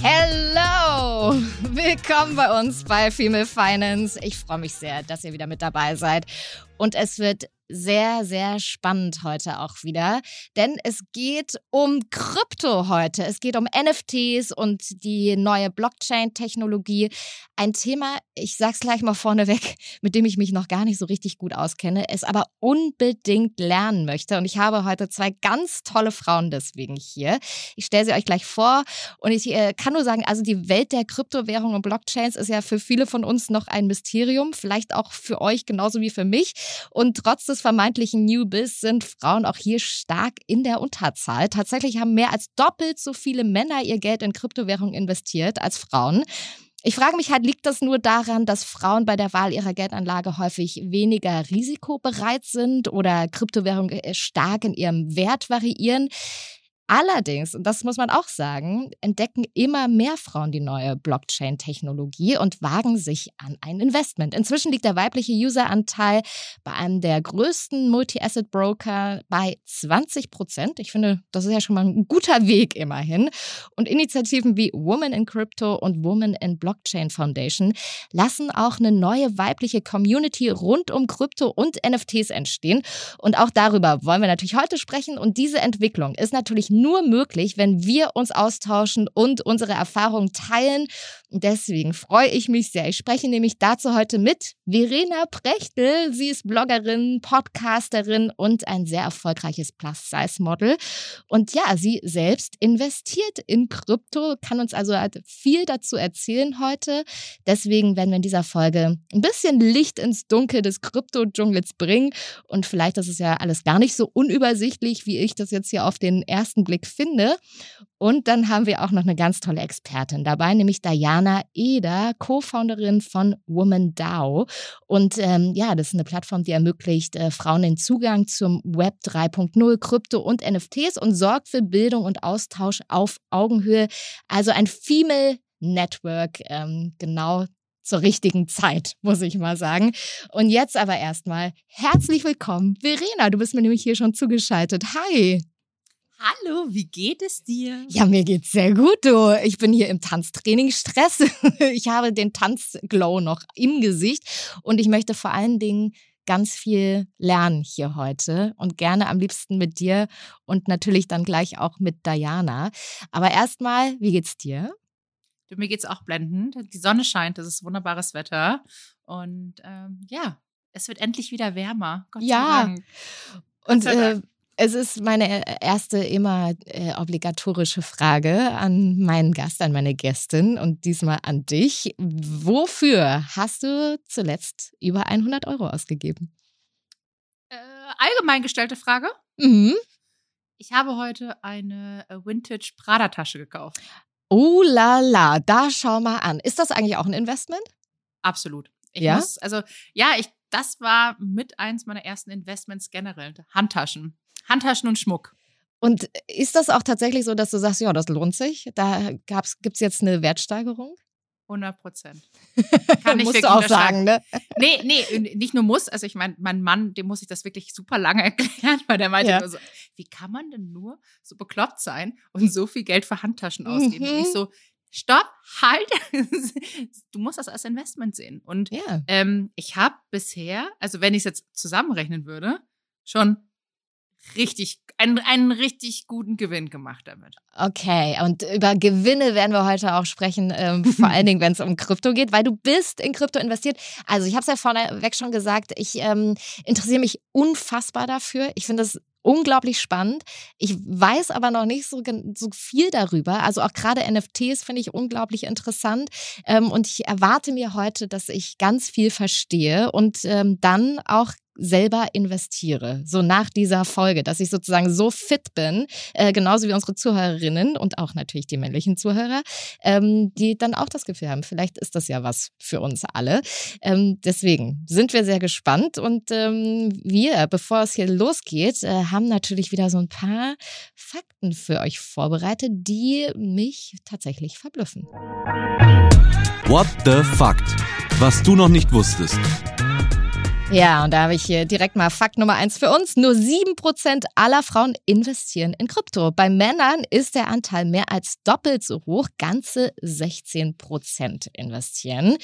Hello! Willkommen bei uns bei Female Finance. Ich freue mich sehr, dass ihr wieder mit dabei seid. Und es wird sehr, sehr spannend heute auch wieder, denn es geht um Krypto heute. Es geht um NFTs und die neue Blockchain-Technologie. Ein Thema, ich sag's gleich mal vorneweg, mit dem ich mich noch gar nicht so richtig gut auskenne, es aber unbedingt lernen möchte. Und ich habe heute zwei ganz tolle Frauen deswegen hier. Ich stelle sie euch gleich vor und ich äh, kann nur sagen, also die Welt der Kryptowährungen und Blockchains ist ja für viele von uns noch ein Mysterium, vielleicht auch für euch genauso wie für mich. Und trotz des vermeintlichen New Biz sind Frauen auch hier stark in der Unterzahl. Tatsächlich haben mehr als doppelt so viele Männer ihr Geld in Kryptowährungen investiert als Frauen. Ich frage mich halt, liegt das nur daran, dass Frauen bei der Wahl ihrer Geldanlage häufig weniger risikobereit sind oder Kryptowährungen äh, stark in ihrem Wert variieren? Allerdings, und das muss man auch sagen, entdecken immer mehr Frauen die neue Blockchain-Technologie und wagen sich an ein Investment. Inzwischen liegt der weibliche Useranteil bei einem der größten Multi-Asset-Broker bei 20 Prozent. Ich finde, das ist ja schon mal ein guter Weg immerhin. Und Initiativen wie Women in Crypto und Women in Blockchain Foundation lassen auch eine neue weibliche Community rund um Krypto und NFTs entstehen. Und auch darüber wollen wir natürlich heute sprechen. Und diese Entwicklung ist natürlich nur möglich, wenn wir uns austauschen und unsere Erfahrungen teilen. Deswegen freue ich mich sehr. Ich spreche nämlich dazu heute mit Verena Prechtel. Sie ist Bloggerin, Podcasterin und ein sehr erfolgreiches Plus-Size-Model. Und ja, sie selbst investiert in Krypto, kann uns also halt viel dazu erzählen heute. Deswegen werden wir in dieser Folge ein bisschen Licht ins Dunkel des Krypto-Dschungels bringen. Und vielleicht ist es ja alles gar nicht so unübersichtlich, wie ich das jetzt hier auf den ersten Blick finde. Und dann haben wir auch noch eine ganz tolle Expertin dabei, nämlich Diana Eder, Co-Founderin von Woman DAO. Und ähm, ja, das ist eine Plattform, die ermöglicht äh, Frauen den Zugang zum Web 3.0, Krypto und NFTs und sorgt für Bildung und Austausch auf Augenhöhe. Also ein Female Network, ähm, genau zur richtigen Zeit, muss ich mal sagen. Und jetzt aber erstmal herzlich willkommen, Verena. Du bist mir nämlich hier schon zugeschaltet. Hi. Hallo, wie geht es dir? Ja, mir geht's sehr gut, du. Ich bin hier im Tanztraining Stress. Ich habe den Tanzglow noch im Gesicht und ich möchte vor allen Dingen ganz viel lernen hier heute und gerne am liebsten mit dir und natürlich dann gleich auch mit Diana. Aber erstmal, wie geht's dir? Du, mir geht's auch blendend. Die Sonne scheint, es ist wunderbares Wetter und ähm, ja, es wird endlich wieder wärmer. Gott ja. Sei Dank. Und äh, es ist meine äh, erste immer äh, obligatorische Frage an meinen Gast, an meine Gästin und diesmal an dich. Wofür hast du zuletzt über 100 Euro ausgegeben? Äh, allgemein gestellte Frage. Mhm. Ich habe heute eine äh, Vintage Prada-Tasche gekauft. Oh la la, da schau mal an. Ist das eigentlich auch ein Investment? Absolut. Ich ja? muss, also ja, ich, das war mit eins meiner ersten Investments generell. Handtaschen. Handtaschen und Schmuck. Und ist das auch tatsächlich so, dass du sagst, ja, das lohnt sich? Da gibt es jetzt eine Wertsteigerung? 100 Prozent. Kann ich Musst du auch sagen, ne? Nee, nee, nicht nur muss. Also ich meine, mein Mann, dem muss ich das wirklich super lange erklären, weil der meinte ja. nur so, wie kann man denn nur so bekloppt sein und so viel Geld für Handtaschen ausgeben? Mhm. Und ich mhm. so, stopp, halt. du musst das als Investment sehen. Und ja. ähm, ich habe bisher, also wenn ich es jetzt zusammenrechnen würde, schon richtig, einen, einen richtig guten Gewinn gemacht damit. Okay, und über Gewinne werden wir heute auch sprechen, ähm, vor allen Dingen, wenn es um Krypto geht, weil du bist in Krypto investiert. Also ich habe es ja vorneweg schon gesagt, ich ähm, interessiere mich unfassbar dafür. Ich finde das unglaublich spannend. Ich weiß aber noch nicht so, so viel darüber. Also auch gerade NFTs finde ich unglaublich interessant. Ähm, und ich erwarte mir heute, dass ich ganz viel verstehe und ähm, dann auch selber investiere. So nach dieser Folge, dass ich sozusagen so fit bin, äh, genauso wie unsere Zuhörerinnen und auch natürlich die männlichen Zuhörer, ähm, die dann auch das Gefühl haben, vielleicht ist das ja was für uns alle. Ähm, deswegen sind wir sehr gespannt und ähm, wir, bevor es hier losgeht, äh, haben natürlich wieder so ein paar Fakten für euch vorbereitet, die mich tatsächlich verblüffen. What the Fact? Was du noch nicht wusstest. Ja, und da habe ich hier direkt mal Fakt Nummer eins für uns. Nur sieben Prozent aller Frauen investieren in Krypto. Bei Männern ist der Anteil mehr als doppelt so hoch. Ganze 16 Prozent investieren.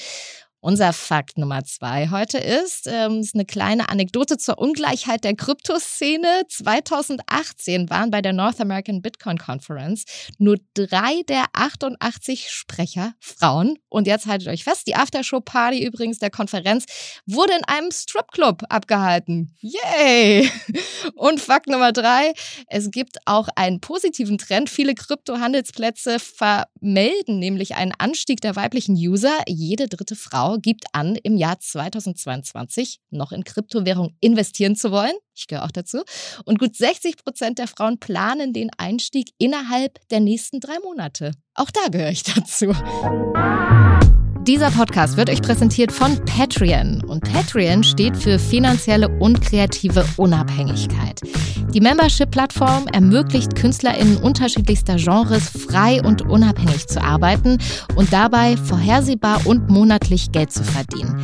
Unser Fakt Nummer zwei heute ist, ähm, ist eine kleine Anekdote zur Ungleichheit der Kryptoszene. 2018 waren bei der North American Bitcoin Conference nur drei der 88 Sprecher Frauen. Und jetzt haltet euch fest, die Aftershow-Party übrigens der Konferenz wurde in einem Stripclub abgehalten. Yay! Und Fakt Nummer drei, es gibt auch einen positiven Trend. Viele Kryptohandelsplätze vermelden nämlich einen Anstieg der weiblichen User. Jede dritte Frau gibt an, im Jahr 2022 noch in Kryptowährung investieren zu wollen. Ich gehöre auch dazu. Und gut 60 Prozent der Frauen planen den Einstieg innerhalb der nächsten drei Monate. Auch da gehöre ich dazu. Dieser Podcast wird euch präsentiert von Patreon und Patreon steht für finanzielle und kreative Unabhängigkeit. Die Membership-Plattform ermöglicht KünstlerInnen unterschiedlichster Genres frei und unabhängig zu arbeiten und dabei vorhersehbar und monatlich Geld zu verdienen.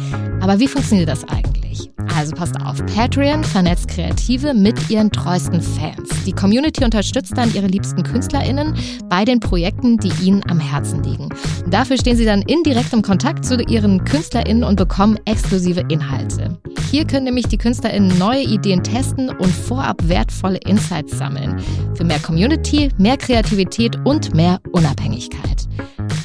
Aber wie funktioniert das eigentlich? Also passt auf, Patreon vernetzt Kreative mit ihren treuesten Fans. Die Community unterstützt dann ihre liebsten KünstlerInnen bei den Projekten, die ihnen am Herzen liegen. Und dafür stehen sie dann in direktem Kontakt zu ihren KünstlerInnen und bekommen exklusive Inhalte. Hier können nämlich die KünstlerInnen neue Ideen testen und vorab wertvolle Insights sammeln. Für mehr Community, mehr Kreativität und mehr Unabhängigkeit.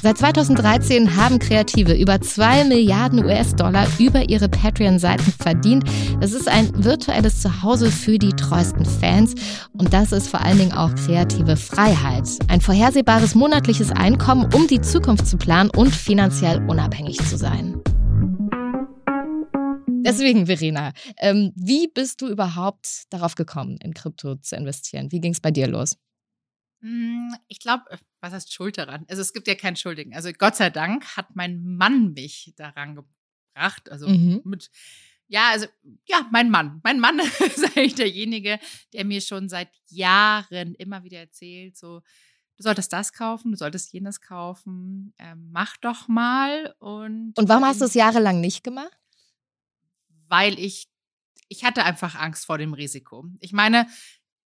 Seit 2013 haben Kreative über 2 Milliarden US-Dollar über ihre Patreon-Seiten verdient. Das ist ein virtuelles Zuhause für die treuesten Fans und das ist vor allen Dingen auch kreative Freiheit. Ein vorhersehbares monatliches Einkommen, um die Zukunft zu planen und finanziell unabhängig zu sein. Deswegen, Verena, ähm, wie bist du überhaupt darauf gekommen, in Krypto zu investieren? Wie ging es bei dir los? Hm, ich glaube, äh, was heißt Schuld daran? Also es gibt ja keinen Schuldigen. Also Gott sei Dank hat mein Mann mich daran gebracht. Also mhm. mit, ja, also ja, mein Mann. Mein Mann ist eigentlich derjenige, der mir schon seit Jahren immer wieder erzählt, so, du solltest das kaufen, du solltest jenes kaufen, ähm, mach doch mal. Und, und warum hast du es jahrelang nicht gemacht? Weil ich, ich hatte einfach Angst vor dem Risiko. Ich meine,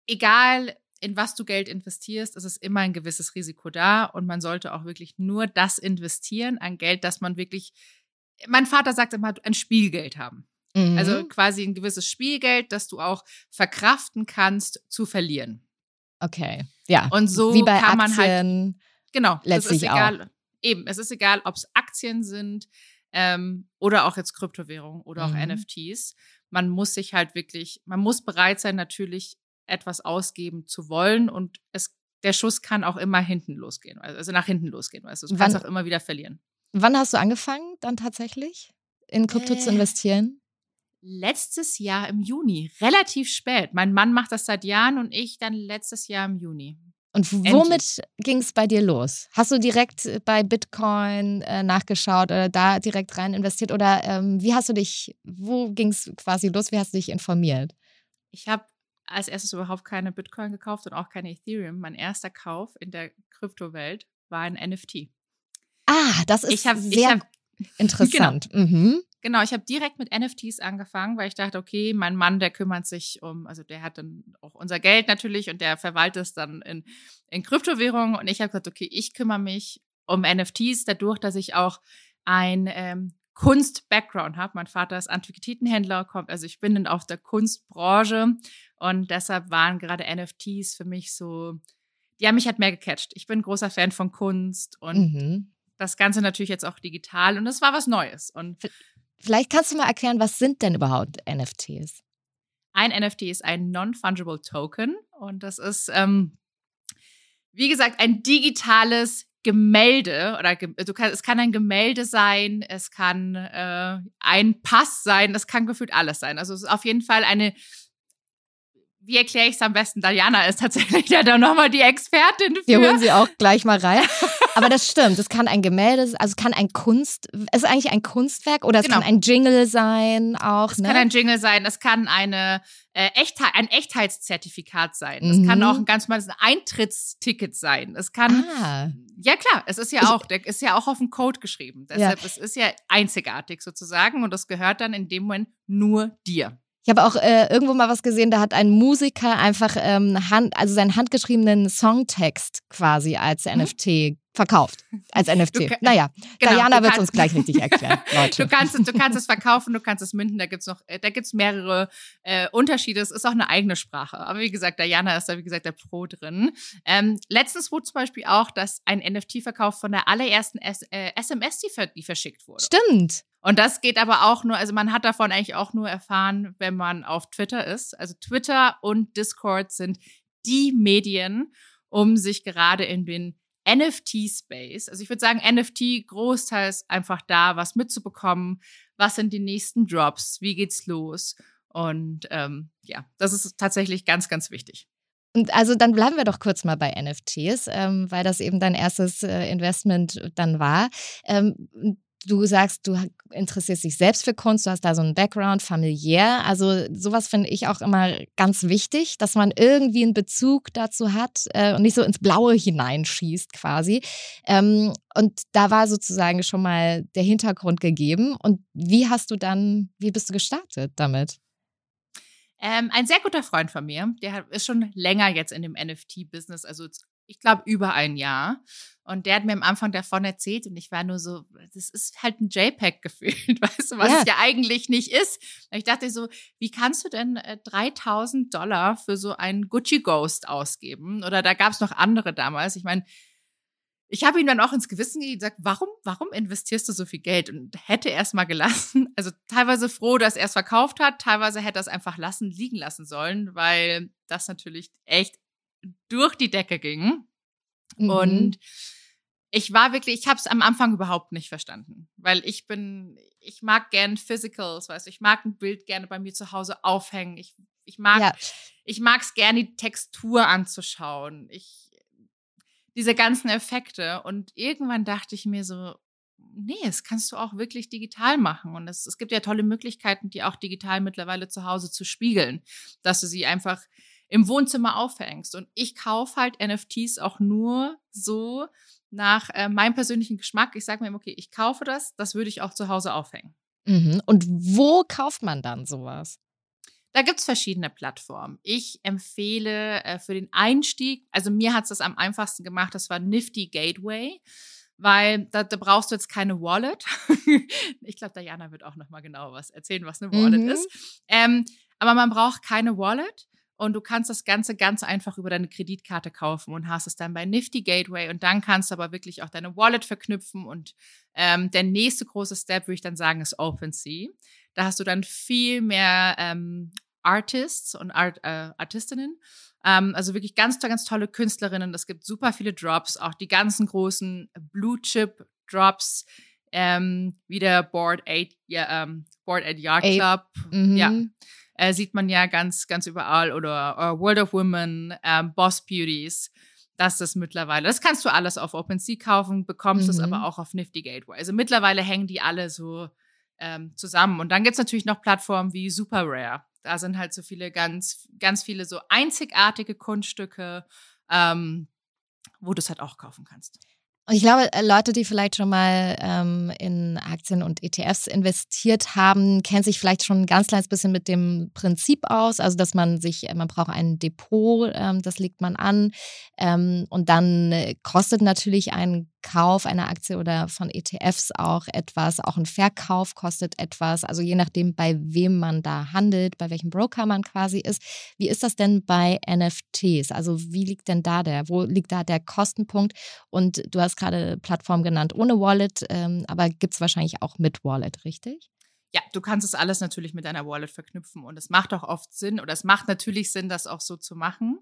egal in was du Geld investierst, ist es immer ein gewisses Risiko da und man sollte auch wirklich nur das investieren an Geld, das man wirklich, mein Vater sagt immer, ein Spielgeld haben. Mhm. Also quasi ein gewisses Spielgeld, das du auch verkraften kannst zu verlieren. Okay, ja. Und so Wie bei kann Aktien man halt, genau, letztlich ist egal, auch. Eben, es ist egal, ob es Aktien sind ähm, oder auch jetzt Kryptowährungen oder auch mhm. NFTs. Man muss sich halt wirklich, man muss bereit sein, natürlich etwas ausgeben zu wollen und es, der Schuss kann auch immer hinten losgehen, also nach hinten losgehen, weißt du, du kannst auch immer wieder verlieren. Wann hast du angefangen dann tatsächlich in Krypto äh, zu investieren? Letztes Jahr im Juni, relativ spät. Mein Mann macht das seit Jahren und ich dann letztes Jahr im Juni. Und womit ging es bei dir los? Hast du direkt bei Bitcoin äh, nachgeschaut oder da direkt rein investiert? Oder ähm, wie hast du dich, wo ging es quasi los? Wie hast du dich informiert? Ich habe als erstes überhaupt keine Bitcoin gekauft und auch keine Ethereum. Mein erster Kauf in der Kryptowelt war ein NFT. Ah, das ist hab, sehr hab, interessant. Genau, mhm. genau ich habe direkt mit NFTs angefangen, weil ich dachte, okay, mein Mann, der kümmert sich um, also der hat dann auch unser Geld natürlich und der verwaltet es dann in, in Kryptowährungen. Und ich habe gesagt, okay, ich kümmere mich um NFTs, dadurch, dass ich auch ein ähm, Kunst-Background habe. Mein Vater ist Antiquitätenhändler, kommt, also ich bin in auf der Kunstbranche und deshalb waren gerade NFTs für mich so, die haben mich halt mehr gecatcht. Ich bin großer Fan von Kunst und mhm. das Ganze natürlich jetzt auch digital und es war was Neues. Und Vielleicht kannst du mal erklären, was sind denn überhaupt NFTs? Ein NFT ist ein Non-Fungible Token und das ist, ähm, wie gesagt, ein digitales Gemälde oder du kann, es kann ein Gemälde sein, es kann äh, ein Pass sein, das kann gefühlt alles sein. Also es ist auf jeden Fall eine wie erkläre ich es am besten? Diana ist tatsächlich ja dann nochmal die Expertin für. Wir holen sie auch gleich mal rein. Aber das stimmt, es kann ein Gemälde, also es kann ein Kunst, es ist eigentlich ein Kunstwerk oder es genau. kann ein Jingle sein auch. Es ne? kann ein Jingle sein, es kann eine äh, Echtheit, ein Echtheitszertifikat sein. Es mhm. kann auch ein ganz normales Eintrittsticket sein. Es kann, ah. ja klar, es ist ja auch, der ist ja auch auf dem Code geschrieben. Deshalb, ja. es ist ja einzigartig sozusagen und das gehört dann in dem Moment nur dir. Ich habe auch äh, irgendwo mal was gesehen, da hat ein Musiker einfach ähm, Hand, also seinen handgeschriebenen Songtext quasi als mhm. NFT verkauft. Als NFT. Du, naja, genau, Diana wird es uns gleich richtig erklären. Leute. Du, kannst, du kannst es verkaufen, du kannst es minden, da gibt es noch, äh, da gibt's mehrere äh, Unterschiede. Es ist auch eine eigene Sprache. Aber wie gesagt, Diana ist da, wie gesagt, der Pro drin. Ähm, letztens wurde zum Beispiel auch, dass ein NFT-Verkauf von der allerersten S äh, SMS, die, die verschickt wurde. Stimmt. Und das geht aber auch nur, also man hat davon eigentlich auch nur erfahren, wenn man auf Twitter ist. Also Twitter und Discord sind die Medien, um sich gerade in den NFT-Space, also ich würde sagen, NFT großteils einfach da, was mitzubekommen, was sind die nächsten Drops, wie geht's los. Und ähm, ja, das ist tatsächlich ganz, ganz wichtig. Und also dann bleiben wir doch kurz mal bei NFTs, ähm, weil das eben dein erstes äh, Investment dann war. Ähm, du sagst, du interessierst dich selbst für Kunst, du hast da so einen Background familiär. Also sowas finde ich auch immer ganz wichtig, dass man irgendwie einen Bezug dazu hat äh, und nicht so ins Blaue hineinschießt quasi. Ähm, und da war sozusagen schon mal der Hintergrund gegeben. Und wie hast du dann, wie bist du gestartet damit? Ähm, ein sehr guter Freund von mir, der ist schon länger jetzt in dem NFT-Business, also ich glaube, über ein Jahr. Und der hat mir am Anfang davon erzählt und ich war nur so, das ist halt ein JPEG gefühlt, weißt du, was ja. es ja eigentlich nicht ist. Und ich dachte so, wie kannst du denn äh, 3000 Dollar für so einen Gucci Ghost ausgeben? Oder da gab es noch andere damals. Ich meine, ich habe ihm dann auch ins Gewissen gesagt, warum, warum investierst du so viel Geld? Und hätte er es mal gelassen. Also teilweise froh, dass er es verkauft hat, teilweise hätte er es einfach lassen, liegen lassen sollen, weil das natürlich echt durch die Decke ging. Mhm. Und ich war wirklich, ich habe es am Anfang überhaupt nicht verstanden, weil ich bin, ich mag gern Physicals, weißt du, ich mag ein Bild gerne bei mir zu Hause aufhängen. Ich, ich mag, ja. ich mag es gerne, die Textur anzuschauen. Ich, diese ganzen Effekte. Und irgendwann dachte ich mir so, nee, das kannst du auch wirklich digital machen. Und es, es gibt ja tolle Möglichkeiten, die auch digital mittlerweile zu Hause zu spiegeln, dass du sie einfach im Wohnzimmer aufhängst. Und ich kaufe halt NFTs auch nur so nach äh, meinem persönlichen Geschmack. Ich sage mir, okay, ich kaufe das, das würde ich auch zu Hause aufhängen. Mhm. Und wo kauft man dann sowas? Da gibt es verschiedene Plattformen. Ich empfehle äh, für den Einstieg, also mir hat es das am einfachsten gemacht, das war Nifty Gateway weil da, da, brauchst du jetzt keine Wallet. ich glaube, Diana wird auch noch mal genau was erzählen, was eine Wallet mhm. ist. Ähm, aber man braucht keine Wallet und du kannst das Ganze ganz einfach über deine Kreditkarte kaufen und hast es dann bei Nifty Gateway und dann kannst du aber wirklich auch deine Wallet verknüpfen und ähm, der nächste große Step, würde ich dann sagen, ist OpenSea. Da hast du dann viel mehr ähm, Artists und Art, äh, Artistinnen, ähm, also wirklich ganz, ganz tolle Künstlerinnen. Es gibt super viele Drops, auch die ganzen großen Blue Chip Drops, ähm, wie der Board 8, ja, ähm, Board 8 Yard Club. Mhm. Ja äh, sieht man ja ganz, ganz überall oder uh, World of Women, ähm, Boss Beauties. Das ist mittlerweile, das kannst du alles auf OpenSea kaufen, bekommst es mhm. aber auch auf Nifty Gateway. Also mittlerweile hängen die alle so ähm, zusammen. Und dann gibt's natürlich noch Plattformen wie Super Rare. Da sind halt so viele ganz, ganz viele so einzigartige Kunststücke, ähm, wo du es halt auch kaufen kannst. Ich glaube, äh, Leute, die vielleicht schon mal ähm, in Aktien und ETFs investiert haben, kennen sich vielleicht schon ein ganz kleines bisschen mit dem Prinzip aus. Also, dass man sich, äh, man braucht ein Depot, ähm, das legt man an. Ähm, und dann äh, kostet natürlich ein Kauf einer Aktie oder von ETFs auch etwas. Auch ein Verkauf kostet etwas. Also je nachdem, bei wem man da handelt, bei welchem Broker man quasi ist. Wie ist das denn bei NFTs? Also wie liegt denn da der, wo liegt da der Kostenpunkt? Und du hast gerade Plattform genannt ohne Wallet, ähm, aber gibt es wahrscheinlich auch mit Wallet, richtig? Ja, du kannst es alles natürlich mit deiner Wallet verknüpfen und es macht auch oft Sinn oder es macht natürlich Sinn, das auch so zu machen,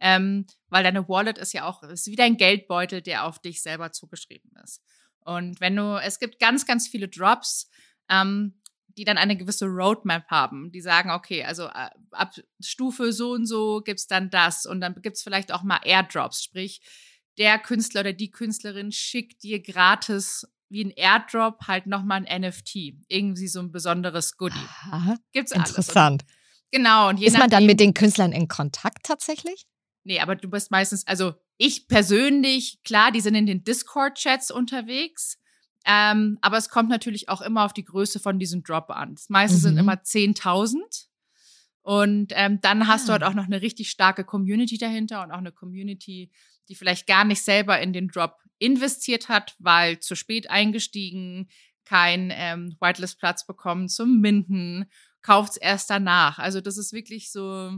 ähm, weil deine Wallet ist ja auch ist wie dein Geldbeutel, der auf dich selber zugeschrieben ist. Und wenn du, es gibt ganz, ganz viele Drops, ähm, die dann eine gewisse Roadmap haben, die sagen, okay, also äh, ab Stufe so und so gibt's dann das und dann gibt's vielleicht auch mal Airdrops, sprich der Künstler oder die Künstlerin schickt dir gratis wie ein Airdrop halt nochmal ein NFT. Irgendwie so ein besonderes Goodie. Aha, Gibt's alles. Interessant. Und, genau. Und je Ist man dann mit den Künstlern in Kontakt tatsächlich? Nee, aber du bist meistens, also ich persönlich, klar, die sind in den Discord-Chats unterwegs. Ähm, aber es kommt natürlich auch immer auf die Größe von diesem Drop an. Das meiste mhm. sind immer 10.000. Und ähm, dann hast ah. du halt auch noch eine richtig starke Community dahinter und auch eine Community, die vielleicht gar nicht selber in den Drop investiert hat, weil zu spät eingestiegen, kein ähm, Whitelist-Platz bekommen zum Minden, kauft es erst danach. Also das ist wirklich so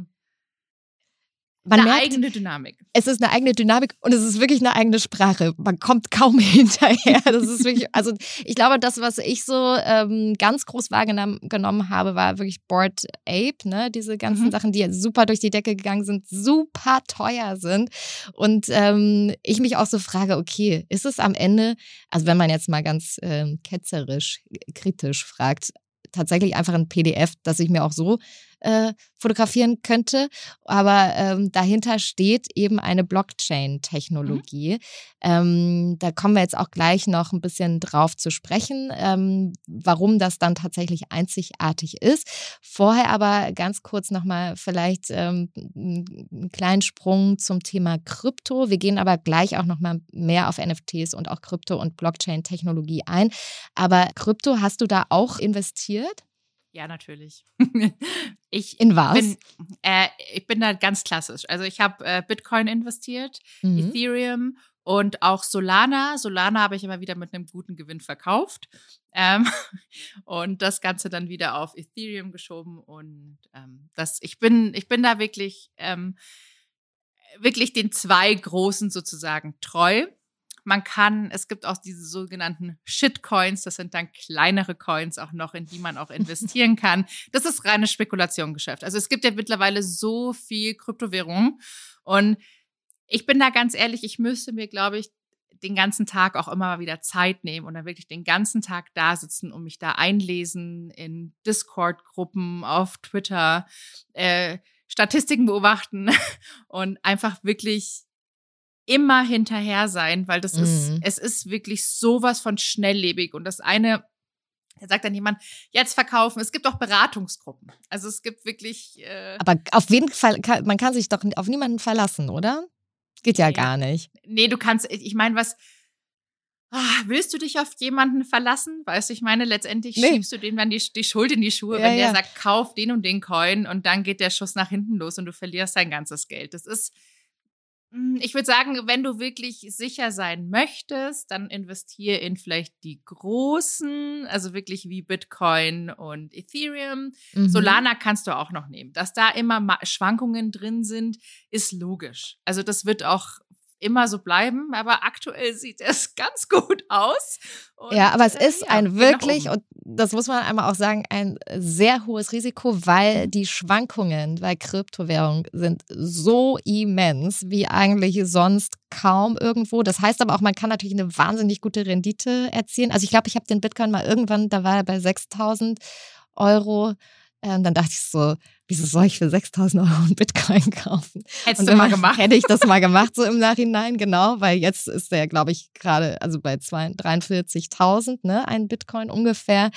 man eine merkt, eigene Dynamik. Es ist eine eigene Dynamik und es ist wirklich eine eigene Sprache. Man kommt kaum hinterher. Das ist wirklich, also ich glaube, das, was ich so ähm, ganz groß wahrgenommen habe, war wirklich Board Ape, ne? Diese ganzen mhm. Sachen, die super durch die Decke gegangen sind, super teuer sind. Und ähm, ich mich auch so frage, okay, ist es am Ende, also wenn man jetzt mal ganz ähm, ketzerisch, kritisch fragt, tatsächlich einfach ein PDF, das ich mir auch so äh, fotografieren könnte. Aber ähm, dahinter steht eben eine mhm. Blockchain-Technologie. Mhm. Ähm, da kommen wir jetzt auch gleich noch ein bisschen drauf zu sprechen, ähm, warum das dann tatsächlich einzigartig ist. Vorher aber ganz kurz nochmal vielleicht ähm, einen kleinen Sprung zum Thema Krypto. Wir gehen aber gleich auch nochmal mehr auf NFTs und auch Krypto- und Blockchain-Technologie ein. Aber Krypto, hast du da auch investiert? Ja, natürlich. ich In was? Bin, äh, ich bin da ganz klassisch. Also ich habe äh, Bitcoin investiert, mhm. Ethereum und auch Solana. Solana habe ich immer wieder mit einem guten Gewinn verkauft. Ähm, und das Ganze dann wieder auf Ethereum geschoben. Und ähm, das, ich bin, ich bin da wirklich, ähm, wirklich den zwei großen sozusagen treu. Man kann, es gibt auch diese sogenannten Shitcoins, das sind dann kleinere Coins auch noch, in die man auch investieren kann. Das ist reine Spekulationsgeschäft. Also es gibt ja mittlerweile so viel Kryptowährungen und ich bin da ganz ehrlich, ich müsste mir, glaube ich, den ganzen Tag auch immer mal wieder Zeit nehmen und dann wirklich den ganzen Tag da sitzen und mich da einlesen in Discord-Gruppen, auf Twitter, äh, Statistiken beobachten und einfach wirklich immer hinterher sein, weil das mhm. ist, es ist wirklich sowas von schnelllebig. Und das eine, da sagt dann jemand, jetzt verkaufen. Es gibt auch Beratungsgruppen. Also es gibt wirklich. Äh Aber auf jeden Fall, kann, man kann sich doch auf niemanden verlassen, oder? Geht ja nee, gar nicht. Nee, du kannst, ich meine, was. Ah, willst du dich auf jemanden verlassen? Weißt du, ich meine, letztendlich nee. schiebst du dem dann die, die Schuld in die Schuhe, ja, wenn der ja. sagt, kauf den und den Coin und dann geht der Schuss nach hinten los und du verlierst dein ganzes Geld. Das ist, ich würde sagen, wenn du wirklich sicher sein möchtest, dann investiere in vielleicht die großen, also wirklich wie Bitcoin und Ethereum. Mhm. Solana kannst du auch noch nehmen. Dass da immer Schwankungen drin sind, ist logisch. Also das wird auch immer so bleiben, aber aktuell sieht es ganz gut aus. Und, ja, aber es äh, ist ja, ein wirklich, und das muss man einmal auch sagen, ein sehr hohes Risiko, weil die Schwankungen bei Kryptowährungen sind so immens wie eigentlich sonst kaum irgendwo. Das heißt aber auch, man kann natürlich eine wahnsinnig gute Rendite erzielen. Also ich glaube, ich habe den Bitcoin mal irgendwann, da war er bei 6000 Euro. Ähm, dann dachte ich so, wieso soll ich für 6000 Euro einen Bitcoin kaufen? Hättest du mal gemacht. Hätte ich das mal gemacht, so im Nachhinein, genau, weil jetzt ist der, glaube ich, gerade, also bei 43.000, ne, ein Bitcoin ungefähr.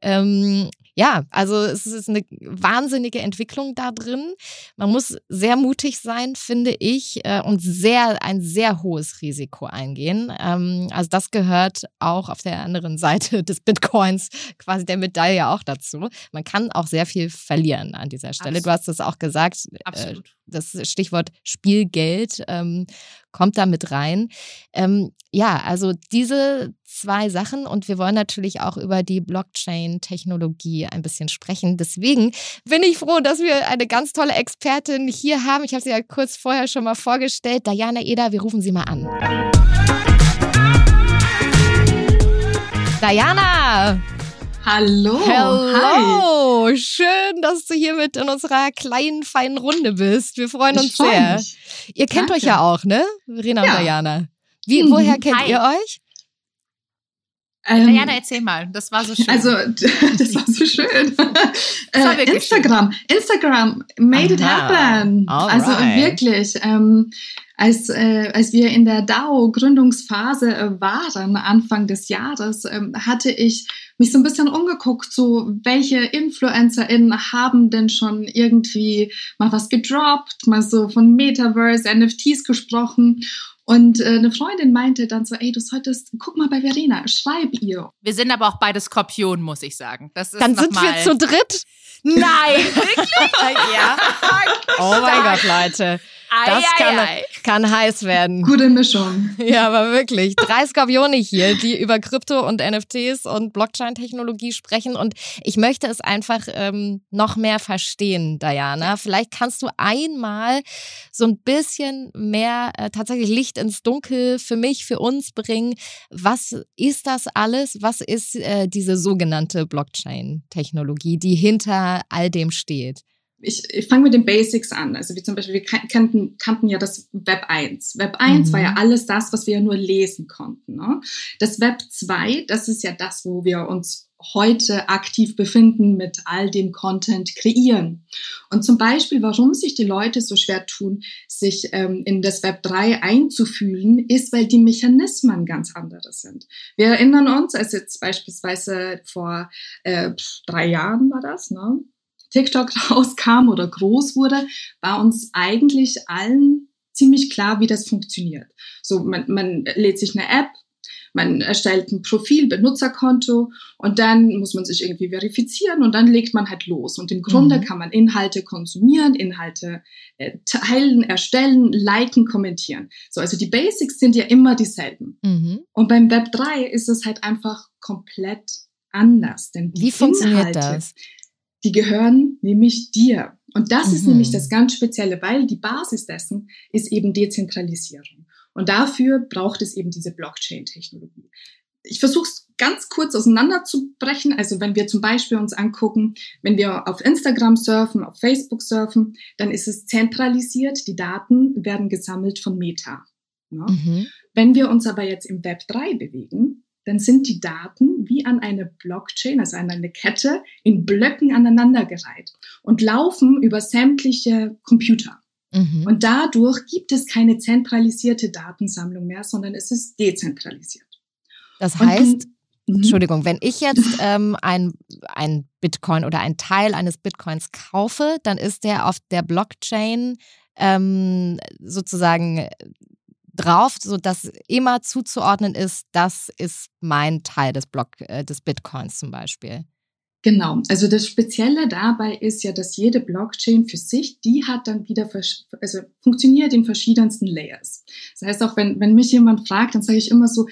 Ähm, ja, also es ist eine wahnsinnige Entwicklung da drin. Man muss sehr mutig sein, finde ich, äh, und sehr, ein sehr hohes Risiko eingehen. Ähm, also das gehört auch auf der anderen Seite des Bitcoins quasi der Medaille auch dazu. Man kann auch sehr viel verlieren an dieser Stelle. Absolut. Du hast es auch gesagt. Äh, Absolut. das Stichwort Spielgeld ähm, kommt da mit rein. Ähm, ja, also diese zwei Sachen und wir wollen natürlich auch über die Blockchain-Technologie ein bisschen sprechen. Deswegen bin ich froh, dass wir eine ganz tolle Expertin hier haben. Ich habe sie ja kurz vorher schon mal vorgestellt. Diana Eder, wir rufen sie mal an. Diana! Hallo. Hallo. Hi. Schön, dass du hier mit in unserer kleinen, feinen Runde bist. Wir freuen uns freu sehr. Mich. Ihr kennt Danke. euch ja auch, ne? Verena ja. und Diana. Wie, mhm. woher kennt Hi. ihr euch? Ähm, Diana, erzähl mal, das war so schön. Also, das war so schön. äh, Instagram, schön. Instagram made Aha. it happen. All also wirklich, ähm, als, äh, als wir in der DAO-Gründungsphase äh, waren, Anfang des Jahres, ähm, hatte ich mich so ein bisschen umgeguckt, so welche InfluencerInnen haben denn schon irgendwie mal was gedroppt, mal so von Metaverse, NFTs gesprochen. Und äh, eine Freundin meinte dann so, ey, du solltest, guck mal bei Verena, schreib ihr. Wir sind aber auch beide Skorpion, muss ich sagen. Das ist dann sind wir zu dritt. Nein, wirklich? ja. Oh mein Gott, Leute. Das kann, kann heiß werden. Gute Mischung. Ja, aber wirklich. Drei Skorpione hier, die über Krypto und NFTs und Blockchain-Technologie sprechen. Und ich möchte es einfach ähm, noch mehr verstehen, Diana. Vielleicht kannst du einmal so ein bisschen mehr äh, tatsächlich Licht ins Dunkel für mich, für uns bringen. Was ist das alles? Was ist äh, diese sogenannte Blockchain-Technologie, die hinter all dem steht? Ich, ich fange mit den Basics an. Also wie zum Beispiel, wir kannten, kannten ja das Web 1. Web 1 mhm. war ja mhm. alles das, was wir ja nur lesen konnten. Ne? Das Web 2, das ist ja das, wo wir uns heute aktiv befinden mit all dem Content kreieren. Und zum Beispiel, warum sich die Leute so schwer tun, sich ähm, in das Web 3 einzufühlen, ist, weil die Mechanismen ganz andere sind. Wir erinnern uns, als jetzt beispielsweise vor äh, drei Jahren war das, ne? TikTok rauskam oder groß wurde, war uns eigentlich allen ziemlich klar, wie das funktioniert. So, man, man lädt sich eine App, man erstellt ein Profil, Benutzerkonto und dann muss man sich irgendwie verifizieren und dann legt man halt los. Und im Grunde mhm. kann man Inhalte konsumieren, Inhalte äh, teilen, erstellen, liken, kommentieren. So, also die Basics sind ja immer dieselben. Mhm. Und beim Web 3 ist es halt einfach komplett anders. Denn Wie funktioniert Inhalte, das? Die gehören nämlich dir. Und das mhm. ist nämlich das ganz Spezielle, weil die Basis dessen ist eben Dezentralisierung. Und dafür braucht es eben diese Blockchain-Technologie. Ich versuche es ganz kurz auseinanderzubrechen. Also wenn wir zum Beispiel uns angucken, wenn wir auf Instagram surfen, auf Facebook surfen, dann ist es zentralisiert. Die Daten werden gesammelt von Meta. Ne? Mhm. Wenn wir uns aber jetzt im Web 3 bewegen, dann sind die Daten wie an eine Blockchain, also an eine Kette, in Blöcken aneinandergereiht und laufen über sämtliche Computer. Mhm. Und dadurch gibt es keine zentralisierte Datensammlung mehr, sondern es ist dezentralisiert. Das heißt, und, mhm. Entschuldigung, wenn ich jetzt ähm, ein, ein Bitcoin oder ein Teil eines Bitcoins kaufe, dann ist der auf der Blockchain ähm, sozusagen drauf, sodass immer zuzuordnen ist, das ist mein Teil des Block, äh, des Bitcoins zum Beispiel. Genau, also das Spezielle dabei ist ja, dass jede Blockchain für sich, die hat dann wieder, also funktioniert in verschiedensten Layers. Das heißt auch, wenn, wenn mich jemand fragt, dann sage ich immer so,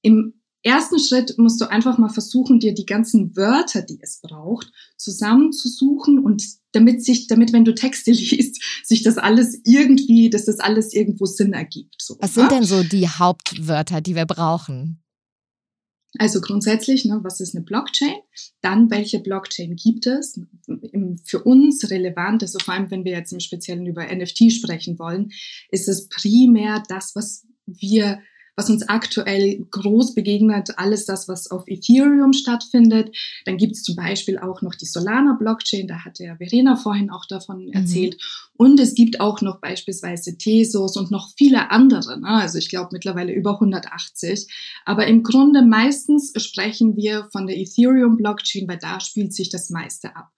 im ersten Schritt musst du einfach mal versuchen, dir die ganzen Wörter, die es braucht, zusammenzusuchen und damit sich, damit, wenn du Texte liest, sich das alles irgendwie, dass das alles irgendwo Sinn ergibt. So, was sind denn so die Hauptwörter, die wir brauchen? Also grundsätzlich, ne, was ist eine Blockchain? Dann, welche Blockchain gibt es? Für uns relevant, also vor allem, wenn wir jetzt im Speziellen über NFT sprechen wollen, ist es primär das, was wir was uns aktuell groß begegnet, alles das, was auf Ethereum stattfindet. Dann gibt es zum Beispiel auch noch die Solana-Blockchain, da hat der Verena vorhin auch davon mhm. erzählt. Und es gibt auch noch beispielsweise Tesos und noch viele andere. Ne? Also ich glaube mittlerweile über 180. Aber im Grunde meistens sprechen wir von der Ethereum-Blockchain, weil da spielt sich das meiste ab.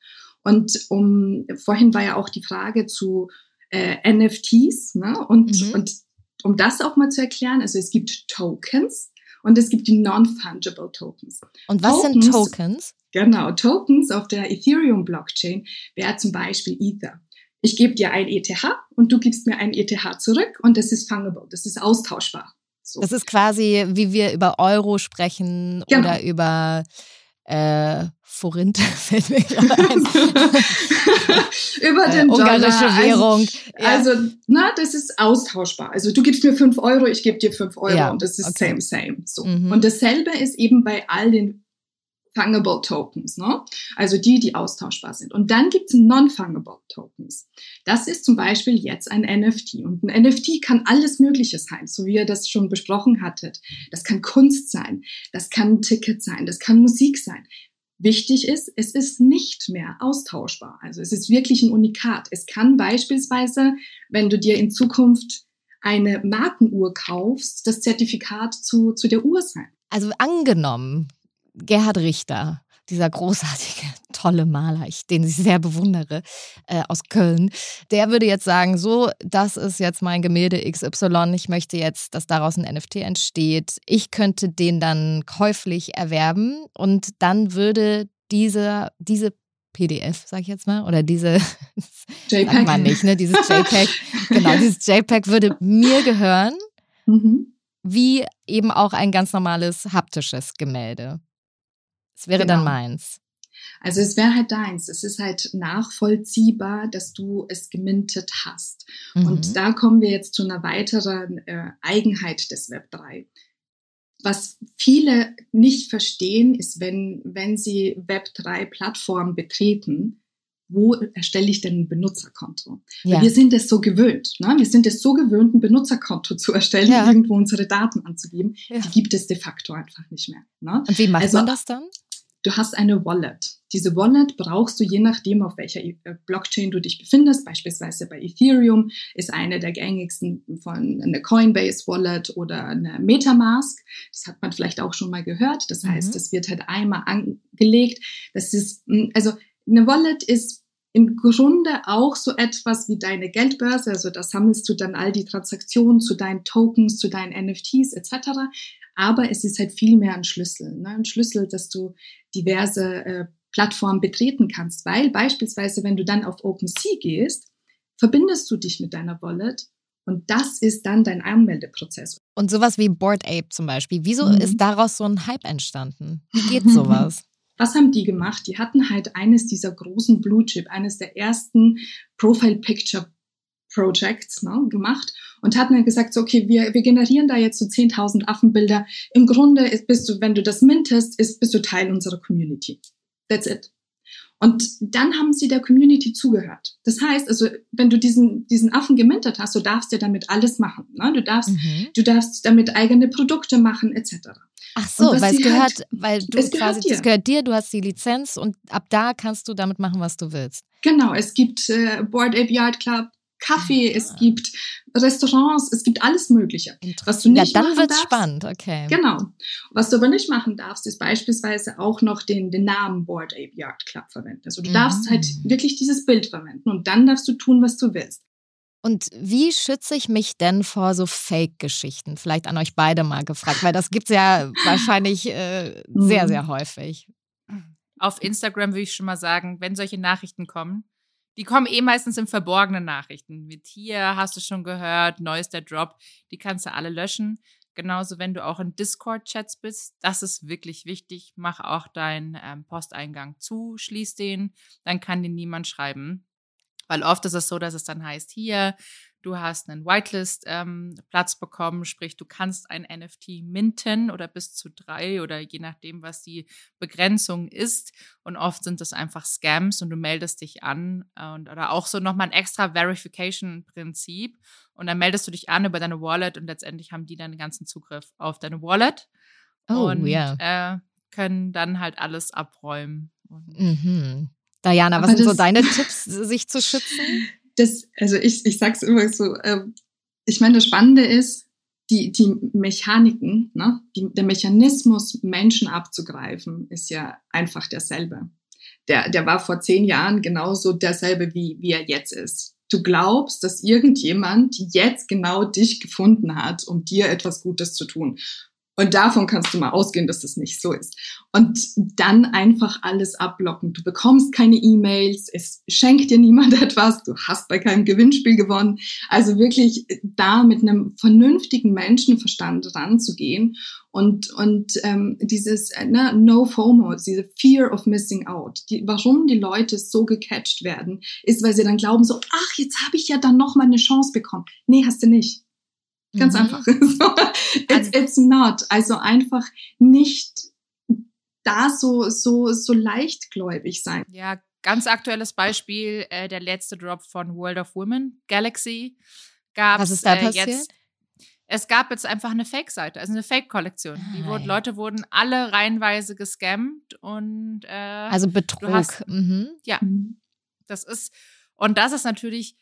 Und um, vorhin war ja auch die Frage zu äh, NFTs ne? und, mhm. und um das auch mal zu erklären, also es gibt Tokens und es gibt die Non-Fungible Tokens. Und was Tokens, sind Tokens? Genau, Tokens auf der Ethereum-Blockchain wäre zum Beispiel Ether. Ich gebe dir ein ETH und du gibst mir ein ETH zurück und das ist fungible, das ist austauschbar. So. Das ist quasi, wie wir über Euro sprechen genau. oder über äh, Forint fällt mir gerade ein. Über den äh, ungarische Dollar. Also, Währung. Also, ja. also, na, das ist austauschbar. Also du gibst mir fünf Euro, ich gebe dir fünf Euro ja, und das ist okay. same, same. So. Mhm. Und dasselbe ist eben bei all den Fungible Tokens, ne? also die, die austauschbar sind. Und dann gibt es Non-Fungible Tokens. Das ist zum Beispiel jetzt ein NFT. Und ein NFT kann alles Mögliche sein, so wie ihr das schon besprochen hattet. Das kann Kunst sein, das kann ein Ticket sein, das kann Musik sein. Wichtig ist, es ist nicht mehr austauschbar. Also es ist wirklich ein Unikat. Es kann beispielsweise, wenn du dir in Zukunft eine Markenuhr kaufst, das Zertifikat zu, zu der Uhr sein. Also angenommen, Gerhard Richter, dieser großartige, tolle Maler, ich, den ich sehr bewundere, äh, aus Köln, der würde jetzt sagen, so, das ist jetzt mein Gemälde XY, ich möchte jetzt, dass daraus ein NFT entsteht. Ich könnte den dann käuflich erwerben und dann würde diese, diese PDF, sag ich jetzt mal, oder diese, JPEG. sagt man nicht, ne, dieses JPEG, genau, dieses JPEG würde mir gehören, mhm. wie eben auch ein ganz normales haptisches Gemälde. Es wäre genau. dann meins. Also es wäre halt deins. Es ist halt nachvollziehbar, dass du es gemintet hast. Mhm. Und da kommen wir jetzt zu einer weiteren äh, Eigenheit des Web 3. Was viele nicht verstehen, ist, wenn, wenn sie Web 3 Plattformen betreten, wo erstelle ich denn ein Benutzerkonto? Ja. Wir sind es so gewöhnt. Ne? Wir sind es so gewöhnt, ein Benutzerkonto zu erstellen, ja. irgendwo unsere Daten anzugeben. Ja. Die gibt es de facto einfach nicht mehr. Ne? Und wie macht also, man das dann? Du hast eine Wallet. Diese Wallet brauchst du je nachdem, auf welcher äh, Blockchain du dich befindest. Beispielsweise bei Ethereum ist eine der gängigsten von eine Coinbase Wallet oder eine Metamask. Das hat man vielleicht auch schon mal gehört. Das heißt, mhm. das wird halt einmal angelegt. Das ist, hm, also eine Wallet ist im Grunde auch so etwas wie deine Geldbörse, also da sammelst du dann all die Transaktionen zu deinen Tokens, zu deinen NFTs etc. Aber es ist halt viel mehr ein Schlüssel, ne? ein Schlüssel, dass du diverse äh, Plattformen betreten kannst, weil beispielsweise, wenn du dann auf OpenSea gehst, verbindest du dich mit deiner Wallet und das ist dann dein Anmeldeprozess. Und sowas wie Board Ape zum Beispiel, wieso mhm. ist daraus so ein Hype entstanden? Wie geht sowas? Was haben die gemacht? Die hatten halt eines dieser großen Blue Chip, eines der ersten Profile Picture Projects ne, gemacht und hatten dann gesagt, so, okay, wir, wir generieren da jetzt so 10.000 Affenbilder. Im Grunde ist, bist du, wenn du das mintest, ist, bist du Teil unserer Community. That's it. Und dann haben sie der Community zugehört. Das heißt, also, wenn du diesen, diesen Affen gemintet hast, du darfst ja damit alles machen. Ne? Du darfst, mhm. du darfst damit eigene Produkte machen, etc. Ach so, weil es gehört, halt, weil du quasi, gehört das gehört dir, du hast die Lizenz und ab da kannst du damit machen, was du willst. Genau, es gibt äh, Board Ape Yard Club, Kaffee, ja. es gibt Restaurants, es gibt alles Mögliche. Was du nicht ja, dann wird spannend, okay. Genau. Was du aber nicht machen darfst, ist beispielsweise auch noch den, den Namen Board Ape Yard Club verwenden. Also du mhm. darfst halt wirklich dieses Bild verwenden und dann darfst du tun, was du willst. Und wie schütze ich mich denn vor so Fake-Geschichten? Vielleicht an euch beide mal gefragt, weil das gibt es ja wahrscheinlich äh, sehr, mhm. sehr häufig. Auf Instagram würde ich schon mal sagen, wenn solche Nachrichten kommen, die kommen eh meistens in verborgenen Nachrichten. Mit hier hast du schon gehört, neuester Drop, die kannst du alle löschen. Genauso, wenn du auch in Discord-Chats bist, das ist wirklich wichtig. Mach auch deinen ähm, Posteingang zu, schließ den, dann kann dir niemand schreiben. Weil oft ist es so, dass es dann heißt, hier, du hast einen Whitelist-Platz ähm, bekommen, sprich, du kannst ein NFT minten oder bis zu drei oder je nachdem, was die Begrenzung ist. Und oft sind das einfach Scams und du meldest dich an und, oder auch so nochmal ein extra Verification-Prinzip. Und dann meldest du dich an über deine Wallet und letztendlich haben die dann den ganzen Zugriff auf deine Wallet. Oh, und yeah. äh, können dann halt alles abräumen. Mhm. Diana, was sind so deine Tipps, sich zu schützen? Das, also ich, ich sag's immer so, äh, ich meine, das Spannende ist, die, die Mechaniken, ne? Die, der Mechanismus, Menschen abzugreifen, ist ja einfach derselbe. Der, der war vor zehn Jahren genauso derselbe, wie, wie er jetzt ist. Du glaubst, dass irgendjemand jetzt genau dich gefunden hat, um dir etwas Gutes zu tun. Und davon kannst du mal ausgehen, dass das nicht so ist. Und dann einfach alles abblocken. Du bekommst keine E-Mails, es schenkt dir niemand etwas, du hast bei keinem Gewinnspiel gewonnen. Also wirklich da mit einem vernünftigen Menschenverstand ranzugehen und, und ähm, dieses ne, No FOMO, diese Fear of Missing Out. Die, warum die Leute so gecatcht werden, ist, weil sie dann glauben so, ach, jetzt habe ich ja dann noch mal eine Chance bekommen. Nee, hast du nicht. Ganz mhm. einfach. it's, it's not. Also einfach nicht da so, so, so leichtgläubig sein. Ja, ganz aktuelles Beispiel, äh, der letzte Drop von World of Women, Galaxy, gab Was ist da äh, passiert? jetzt. Es gab jetzt einfach eine Fake-Seite, also eine Fake-Kollektion. Die Ah, wurden, ja. Leute wurden alle reihenweise gescammt und äh, Also Betrug. hast- mhm. ja, Mhm. das ist, und das ist natürlich,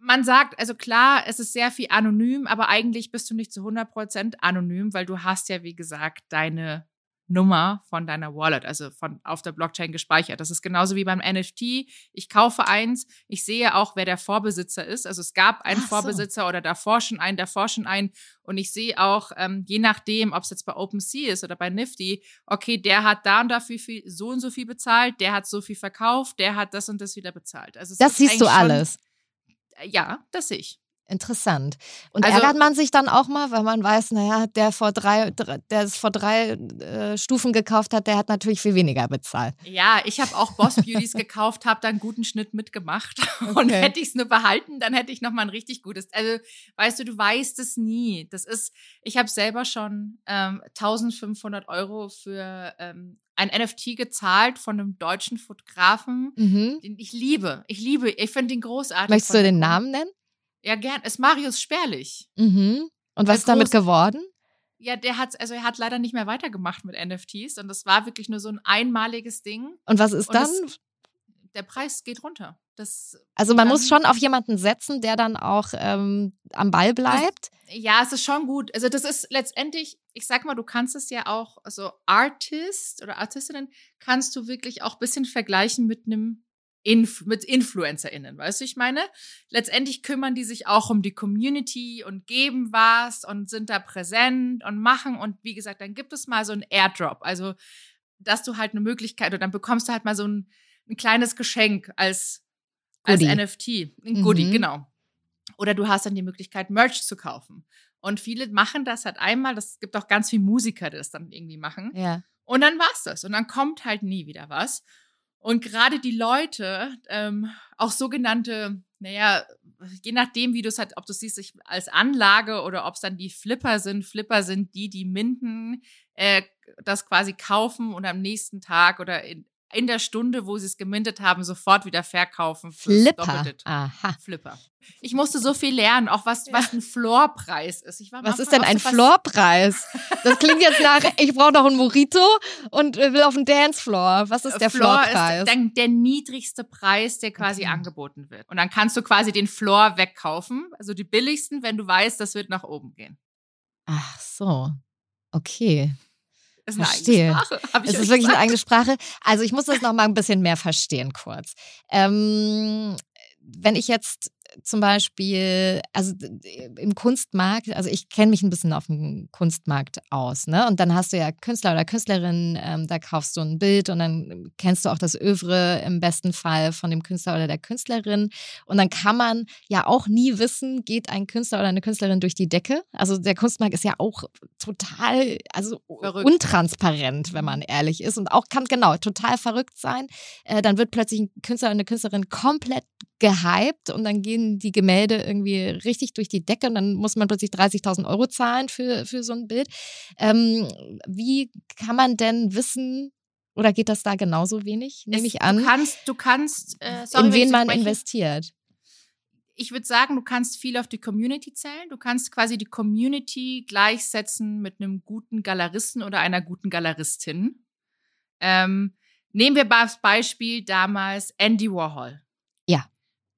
man sagt, also klar, es ist sehr viel anonym, aber eigentlich bist du nicht zu 100% anonym, weil du hast ja, wie gesagt, deine Nummer von deiner Wallet, also von auf der Blockchain gespeichert. Das ist genauso wie beim NFT. Ich kaufe eins, ich sehe auch, wer der Vorbesitzer ist. Also es gab einen so. Vorbesitzer oder davor schon einen, davor schon einen. Und ich sehe auch, ähm, je nachdem, ob es jetzt bei OpenSea ist oder bei Nifty, okay, der hat da und dafür viel, so und so viel bezahlt, der hat so viel verkauft, der hat das und das wieder bezahlt. Also Das siehst du eigentlich schon- alles. Ja, das sehe ich. Interessant. Und Also- ärgert man sich dann auch mal, weil man weiß, naja, der vor drei, dr- der es vor drei äh, Stufen gekauft hat, der hat natürlich viel weniger bezahlt. Ja, ich habe auch Boss Beauties gekauft, habe da einen guten Schnitt mitgemacht. Und Okay. hätte ich es nur behalten, dann hätte ich noch mal ein richtig gutes. Also, weißt du, du weißt es nie. Das ist, ich habe selber schon ähm, 1500 Euro für ähm, ein NFT gezahlt von einem deutschen Fotografen, Mhm. den ich liebe. Ich liebe, ich finde ihn großartig. Möchtest du den. Namen nennen? Ja, gern. Ist Marius Sperlich. Mhm. Und was ist damit geworden? Ja, der hat, also er hat leider nicht mehr weitergemacht mit NFTs und das war wirklich nur so ein einmaliges Ding. Und was ist Und dann? es- Der Preis geht runter. Das, Also man muss schon auf jemanden setzen, der dann auch ähm, am Ball bleibt. ja, es ist schon gut. Also das ist letztendlich, ich sag mal, du kannst es ja auch, also Artist oder Artistinnen kannst du wirklich auch ein bisschen vergleichen mit einem Inf mit InfluencerInnen, weißt du, ich meine? Letztendlich kümmern die sich auch um die Community und geben was und sind da präsent und machen und wie gesagt, dann gibt es mal so ein Airdrop, also dass du halt eine Möglichkeit oder dann bekommst du halt mal so ein, ein kleines Geschenk als, als Goodie. NFT, ein Goodie, Mhm. genau. Oder du hast dann die Möglichkeit, Merch zu kaufen. Und viele machen das halt einmal. Das gibt auch ganz viele Musiker, die das dann irgendwie machen. Ja. Und dann war's das. Und dann kommt halt nie wieder was. Und gerade die Leute, ähm, auch sogenannte, naja, je nachdem, wie du es halt, ob du es siehst, sich als Anlage oder ob es dann die Flipper sind. Flipper sind die, die minden, äh, das quasi kaufen und am nächsten Tag oder in, in der Stunde, wo sie es gemintet haben, sofort wieder verkaufen. Flipper. Aha. Flipper. Ich musste so viel lernen, auch was, was ein Floorpreis ist. Was ist denn ein Floorpreis? Das klingt jetzt nach, ich brauche noch einen Mojito und äh, will auf den Dancefloor. Was ist der Floor Floorpreis? ist der, der niedrigste Preis, der quasi Okay. angeboten wird. Und dann kannst du quasi den Floor wegkaufen, also die billigsten, wenn du weißt, das wird nach oben gehen. Ach so. Okay. Ist eine Verstehe. eigene Sprache. Hab ich Es ist wirklich eine gesagt. eigene Sprache. Also ich muss das noch mal ein bisschen mehr verstehen kurz. Ähm, wenn ich jetzt zum Beispiel, also im Kunstmarkt, also ich kenne mich ein bisschen auf dem Kunstmarkt aus, ne? Und dann hast du ja Künstler oder Künstlerin, ähm, da kaufst du ein Bild und dann kennst du auch das Övre im besten Fall von dem Künstler oder der Künstlerin. Und dann kann man ja auch nie wissen, geht ein Künstler oder eine Künstlerin durch die Decke. Also der Kunstmarkt ist ja auch total, also Verrückt. untransparent, wenn man ehrlich ist. Und auch kann genau total verrückt sein. Äh, dann wird plötzlich ein Künstler oder eine Künstlerin komplett gehypt und dann gehen die Gemälde irgendwie richtig durch die Decke und dann muss man plötzlich 30.000 Euro zahlen für, für so ein Bild. Ähm, wie kann man denn wissen, oder geht das da genauso wenig, nehme ich an, Du kannst, du kannst, äh, sorry, in wen man investiert? ich würde sagen, du kannst viel auf die Community zählen. Du kannst quasi die Community gleichsetzen mit einem guten Galeristen oder einer guten Galeristin. Ähm, nehmen wir als Beispiel damals Andy Warhol.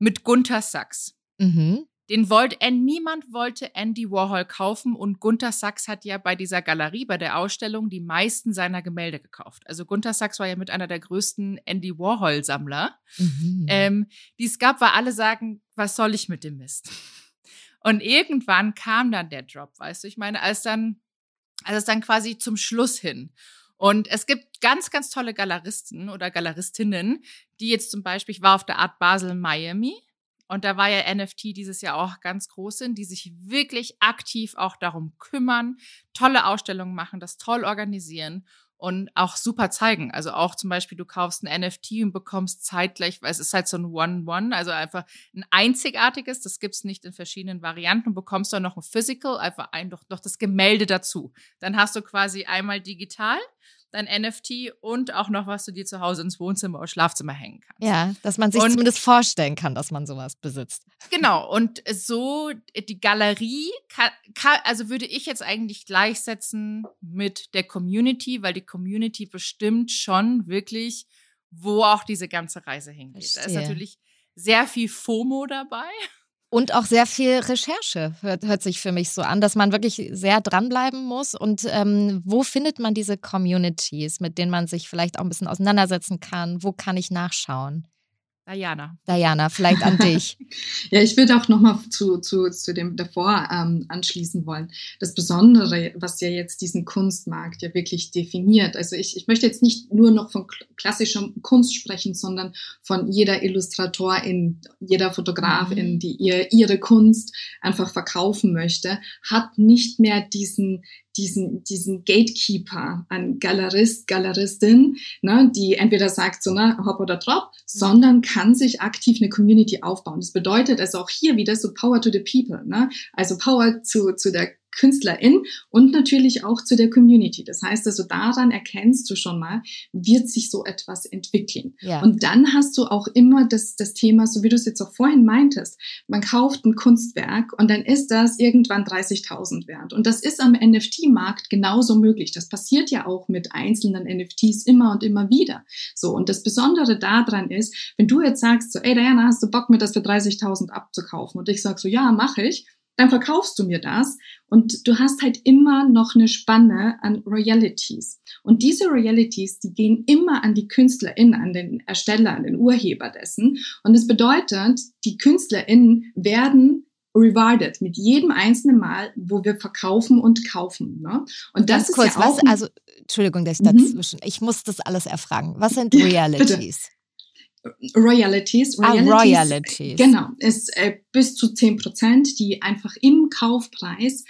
Mit Gunther Sachs. Mhm. Den wollte, äh, niemand wollte Andy Warhol kaufen und Gunther Sachs hat ja bei dieser Galerie, bei der Ausstellung, die meisten seiner Gemälde gekauft. Also Gunther Sachs war ja mit einer der größten Andy Warhol-Sammler Mhm. ähm, die es gab, weil alle sagen, was soll ich mit dem Mist? Und irgendwann kam dann der Drop, weißt du, ich meine, als dann, als es dann quasi zum Schluss hin. Und es gibt ganz, ganz tolle Galeristen oder Galeristinnen, die jetzt zum Beispiel, ich war auf der Art Basel Miami und da war ja NFT dieses Jahr auch ganz groß sind, die sich wirklich aktiv auch darum kümmern, tolle Ausstellungen machen, das toll organisieren und auch super zeigen. Also auch zum Beispiel, du kaufst ein NFT und bekommst zeitgleich, weil es ist halt so ein One-One, also einfach ein einzigartiges, das gibt's nicht in verschiedenen Varianten und bekommst dann noch ein Physical, einfach ein, doch, doch das Gemälde dazu. Dann hast du quasi einmal digital, dein NFT und auch noch, was du dir zu Hause ins Wohnzimmer oder Schlafzimmer hängen kannst. Ja, dass man sich Und- zumindest vorstellen kann, dass man sowas besitzt. Genau, und so die Galerie, kann, kann, also würde ich jetzt eigentlich gleichsetzen mit der Community, weil die Community bestimmt schon wirklich, wo auch diese ganze Reise hingeht. Da ist Verstehe. natürlich sehr viel FOMO dabei. Und auch sehr viel Recherche hört, hört sich für mich so an, dass man wirklich sehr dranbleiben muss. Und ähm, wo findet man diese Communities, mit denen man sich vielleicht auch ein bisschen auseinandersetzen kann? Wo kann ich nachschauen? Diana. Diana, vielleicht an dich. Ja, ich würde auch nochmal zu, zu, zu dem davor ähm, anschließen wollen. Das Besondere, was ja jetzt diesen Kunstmarkt ja wirklich definiert. Also ich, ich möchte jetzt nicht nur noch von kl- klassischer Kunst sprechen, sondern von jeder Illustratorin, jeder Fotografin, Mhm. die ihr ihre Kunst einfach verkaufen möchte, hat nicht mehr diesen diesen, diesen Gatekeeper an Galerist, Galeristin, ne, die entweder sagt so, ne, hopp oder drop, sondern kann sich aktiv eine Community aufbauen. Das bedeutet also auch hier wieder so Power to the People, ne? also Power zu, zu der Künstlerin und natürlich auch zu der Community. Das heißt also, daran erkennst du schon mal, wird sich so etwas entwickeln. Ja. Und dann hast du auch immer das, das Thema, so wie du es jetzt auch vorhin meintest, man kauft ein Kunstwerk und dann ist das irgendwann 30.000 wert. Und das ist am NFT-Markt genauso möglich. Das passiert ja auch mit einzelnen NFTs immer und immer wieder. So, und das Besondere daran ist, wenn du jetzt sagst, so, ey Diana, hast du Bock mir das für 30.000 abzukaufen? Und ich sag so, ja, mache ich. Dann verkaufst du mir das und du hast halt immer noch eine Spanne an Royalties. Und diese Royalties, die gehen immer an die KünstlerInnen, an den Ersteller, an den Urheber dessen. Und das bedeutet, die KünstlerInnen werden rewarded mit jedem einzelnen Mal, wo wir verkaufen und kaufen. Ne? Und das Ganz ist kurz, ja auch was, also, Entschuldigung, dass ich Mhm. dazwischen, ich muss das alles erfragen. Was sind Realities? Royalties. Ah, Royalties, Royalties. Genau, ist äh, bis zu 10 Prozent, die einfach im Kaufpreis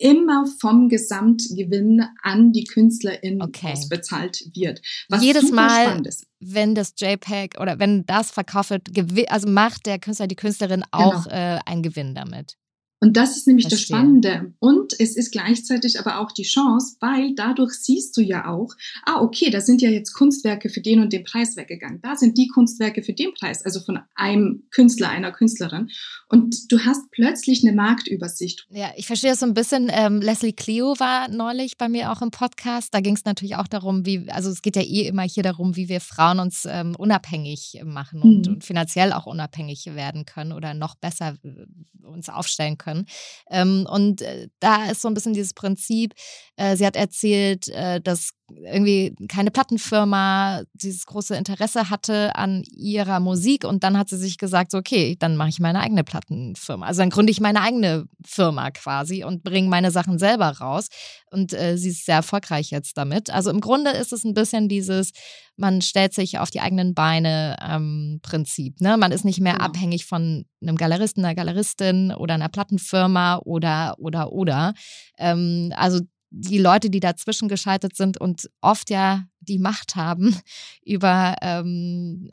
immer vom Gesamtgewinn an die KünstlerInnen Okay. ausbezahlt wird. Was Jedes Mal-. Wenn das JPEG oder wenn das verkauft wird, also macht der Künstler, die Künstlerin Genau. auch äh, einen Gewinn damit. Und das ist nämlich das Verstehe. Spannende. Und es ist gleichzeitig aber auch die Chance, weil dadurch siehst du ja auch, ah, okay, da sind ja jetzt Kunstwerke für den und den Preis weggegangen. Da sind die Kunstwerke für den Preis, also von einem Künstler, einer Künstlerin. Und du hast plötzlich eine Marktübersicht. Ja, ich verstehe das so ein bisschen. Ähm, Leslie Clio war neulich bei mir auch im Podcast. Da ging es natürlich auch darum, wie, also es geht ja eh immer hier darum, wie wir Frauen uns ähm, unabhängig machen und, Mhm. und finanziell auch unabhängig werden können oder noch besser äh, uns aufstellen können. Ähm, und äh, da ist so ein bisschen dieses Prinzip, äh, sie hat erzählt, äh, dass irgendwie keine Plattenfirma dieses große Interesse hatte an ihrer Musik und dann hat sie sich gesagt, so, okay, dann mache ich meine eigene Plattenfirma. Also dann gründe ich meine eigene Firma quasi und bringe meine Sachen selber raus und äh, sie ist sehr erfolgreich jetzt damit. Also im Grunde ist es ein bisschen dieses, man stellt sich auf die eigenen Beine ähm, Prinzip. Ne? Man ist nicht mehr Genau. abhängig von einem Galeristen, einer Galeristin oder einer Plattenfirma oder oder oder. Ähm, also die Leute, die dazwischen geschaltet sind und oft ja die Macht haben über ähm,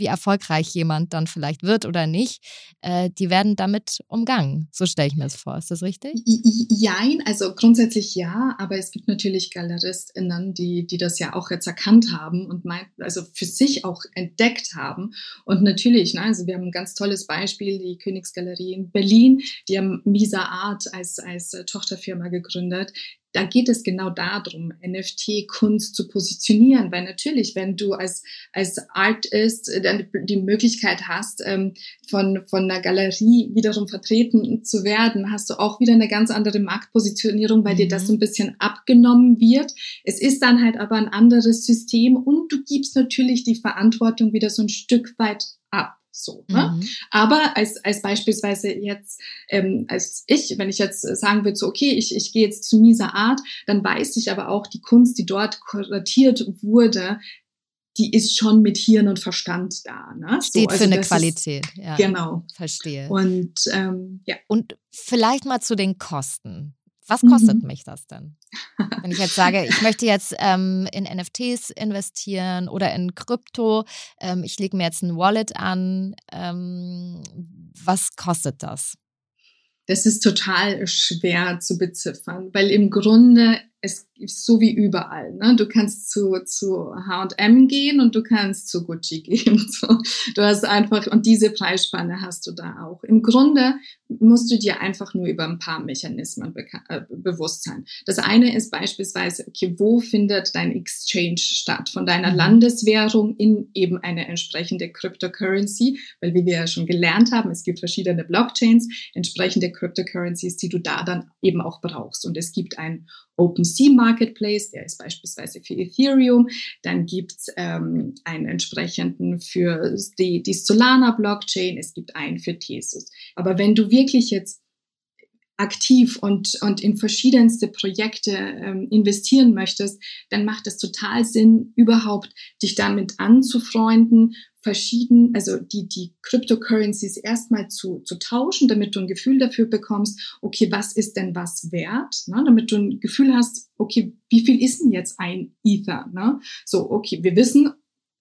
wie erfolgreich jemand dann vielleicht wird oder nicht, äh, die werden damit umgangen. So stelle ich mir das vor. Ist das richtig? Jein, also grundsätzlich ja, aber es gibt natürlich GaleristInnen, die, die das ja auch jetzt erkannt haben und mein, also für sich auch entdeckt haben. Und natürlich, ne, also wir haben ein ganz tolles Beispiel, die Königsgalerie in Berlin, die haben Misa Art als, als Tochterfirma gegründet. Da geht es genau darum, NFT-Kunst zu positionieren, weil natürlich, wenn du als, als Artist äh, dann die Möglichkeit hast, ähm, von, von einer Galerie wiederum vertreten zu werden, hast du auch wieder eine ganz andere Marktpositionierung, weil dir das Mhm. so ein bisschen abgenommen wird. Es ist dann halt aber ein anderes System und du gibst natürlich die Verantwortung wieder so ein Stück weit. So, ne? Mhm. Aber als, als beispielsweise jetzt, ähm, als ich, wenn ich jetzt sagen würde, so, okay, ich, ich gehe jetzt zu Misa Art, dann weiß ich aber auch, die Kunst, die dort kuratiert wurde, die ist schon mit Hirn und Verstand da. Ne? Steht also für eine das ist- Qualität. ja, Genau. Verstehe. Und ähm, ja, Und vielleicht mal zu den Kosten. Was kostet Mhm. mich das denn? Wenn ich jetzt sage, ich möchte jetzt ähm, in NFTs investieren oder in Krypto, ähm, ich lege mir jetzt ein Wallet an, ähm, was kostet das? das ist total schwer zu beziffern, weil im Grunde es ist so wie überall. Ne? Du kannst zu, zu H&M gehen und du kannst zu Gucci gehen. So. Du hast einfach, und diese Preisspanne hast du da auch. Im Grunde musst du dir einfach nur über ein paar Mechanismen äh, bewusst sein. Das eine ist beispielsweise, okay, wo findet dein Exchange statt? Von deiner mhm. Landeswährung in eben eine entsprechende Cryptocurrency, weil wie wir ja schon gelernt haben, es gibt verschiedene Blockchains, entsprechende Cryptocurrencies, die du da dann eben auch brauchst. Und es gibt ein OpenSea Marketplace, der ist beispielsweise für Ethereum. Dann gibt es ähm, einen entsprechenden für die, die Solana Blockchain. Es gibt einen für Thesis. Aber wenn du wirklich jetzt aktiv und, und in verschiedenste Projekte ähm, investieren möchtest, dann macht es total Sinn, überhaupt dich damit anzufreunden, verschieden, also die, die Cryptocurrencies erstmal zu, zu tauschen, damit du ein Gefühl dafür bekommst, okay, was ist denn was wert, ne? damit du ein Gefühl hast, okay, wie viel ist denn jetzt ein Ether, ne? So, okay, wir wissen,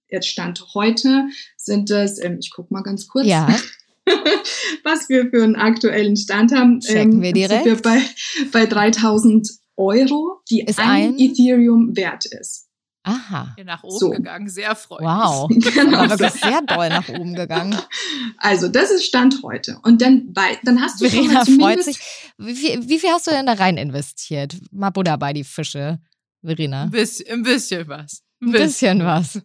jetzt Stand heute sind es, ähm, ich guck mal ganz kurz. Ja. was wir für einen aktuellen Stand haben. Checken ähm, wir direkt. Sind wir bei, bei 3000 Euro, die ist ein, ein Ethereum wert ist. Aha. Nach oben so. gegangen, sehr freundlich. Wow. genau. Aber wirklich sehr doll nach oben gegangen. Also, das ist Stand heute. Und dann, bei, dann hast du Verena schon mal freut sich. Wie viel, wie viel hast du denn da rein investiert? Mal Buddha bei die Fische, Verena. Ein bisschen, ein bisschen was. Ein bisschen was.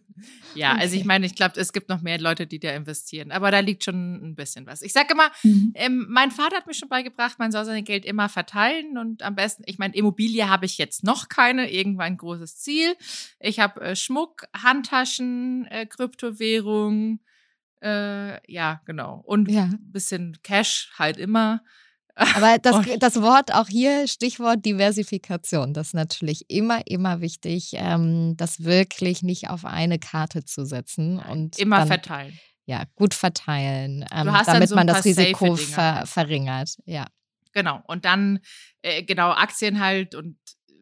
Ja, okay. also ich meine, ich glaube, es gibt noch mehr Leute, die da investieren. Aber da liegt schon ein bisschen was. Ich sage immer, mhm. ähm, mein Vater hat mir schon beigebracht, man soll sein Geld immer verteilen und am besten, ich meine, Immobilie habe ich jetzt noch keine, irgendwann ein großes Ziel. Ich habe äh, Schmuck, Handtaschen, äh, Kryptowährung, äh, ja, genau. Und ja. ein bisschen Cash halt immer. Aber das, das Wort auch hier, Stichwort Diversifikation, das ist natürlich immer, immer wichtig, ähm, das wirklich nicht auf eine Karte zu setzen. und Immer dann, verteilen. Ja, gut verteilen, ähm, damit so man das Risiko ver verringert. Ja. Genau. Und dann, äh, genau, Aktien halt und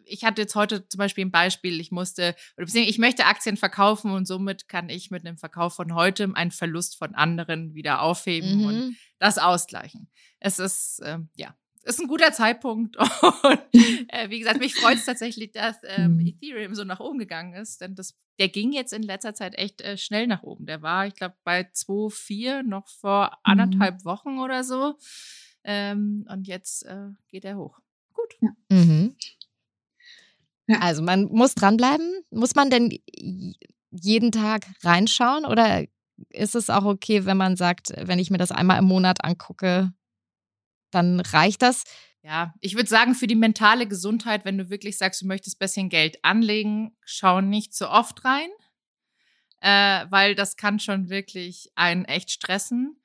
ich hatte jetzt heute zum Beispiel ein Beispiel, ich musste, oder ich möchte Aktien verkaufen und somit kann ich mit einem Verkauf von heute einen Verlust von anderen wieder aufheben mhm. und das ausgleichen. Es ist, äh, ja, ist ein guter Zeitpunkt. Und äh, wie gesagt, mich freut es tatsächlich, dass ähm, mhm. Ethereum so nach oben gegangen ist, denn das, der ging jetzt in letzter Zeit echt äh, schnell nach oben. Der war, ich glaube, bei 2,4 noch vor mhm. anderthalb Wochen oder so. Ähm, und jetzt äh, geht er hoch. Gut. Ja. Mhm. Ja. Also man muss dranbleiben. Muss man denn jeden Tag reinschauen oder ist es auch okay, wenn man sagt, wenn ich mir das einmal im Monat angucke, dann reicht das? Ja, ich würde sagen, für die mentale Gesundheit, wenn du wirklich sagst, du möchtest ein bisschen Geld anlegen, schau nicht zu oft rein, äh, weil das kann schon wirklich einen echt stressen.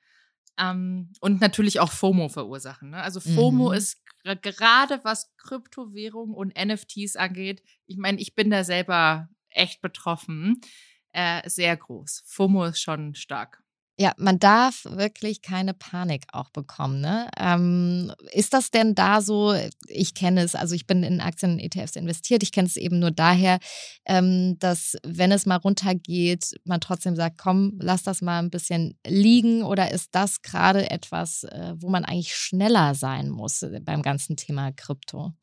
Ähm, und natürlich auch FOMO verursachen. Ne? Also FOMO mhm. ist gerade was Kryptowährung und NFTs angeht, ich meine, ich bin da selber echt betroffen, äh, sehr groß. FOMO ist schon stark. Ja, man darf wirklich keine Panik auch bekommen. Ne? Ähm, ist das denn da so? Ich kenne es, also ich bin in Aktien und ETFs investiert. Ich kenne es eben nur daher, ähm, dass wenn es mal runtergeht, man trotzdem sagt, komm, lass das mal ein bisschen liegen. Oder ist das gerade etwas, äh, wo man eigentlich schneller sein muss äh, beim ganzen Thema Krypto?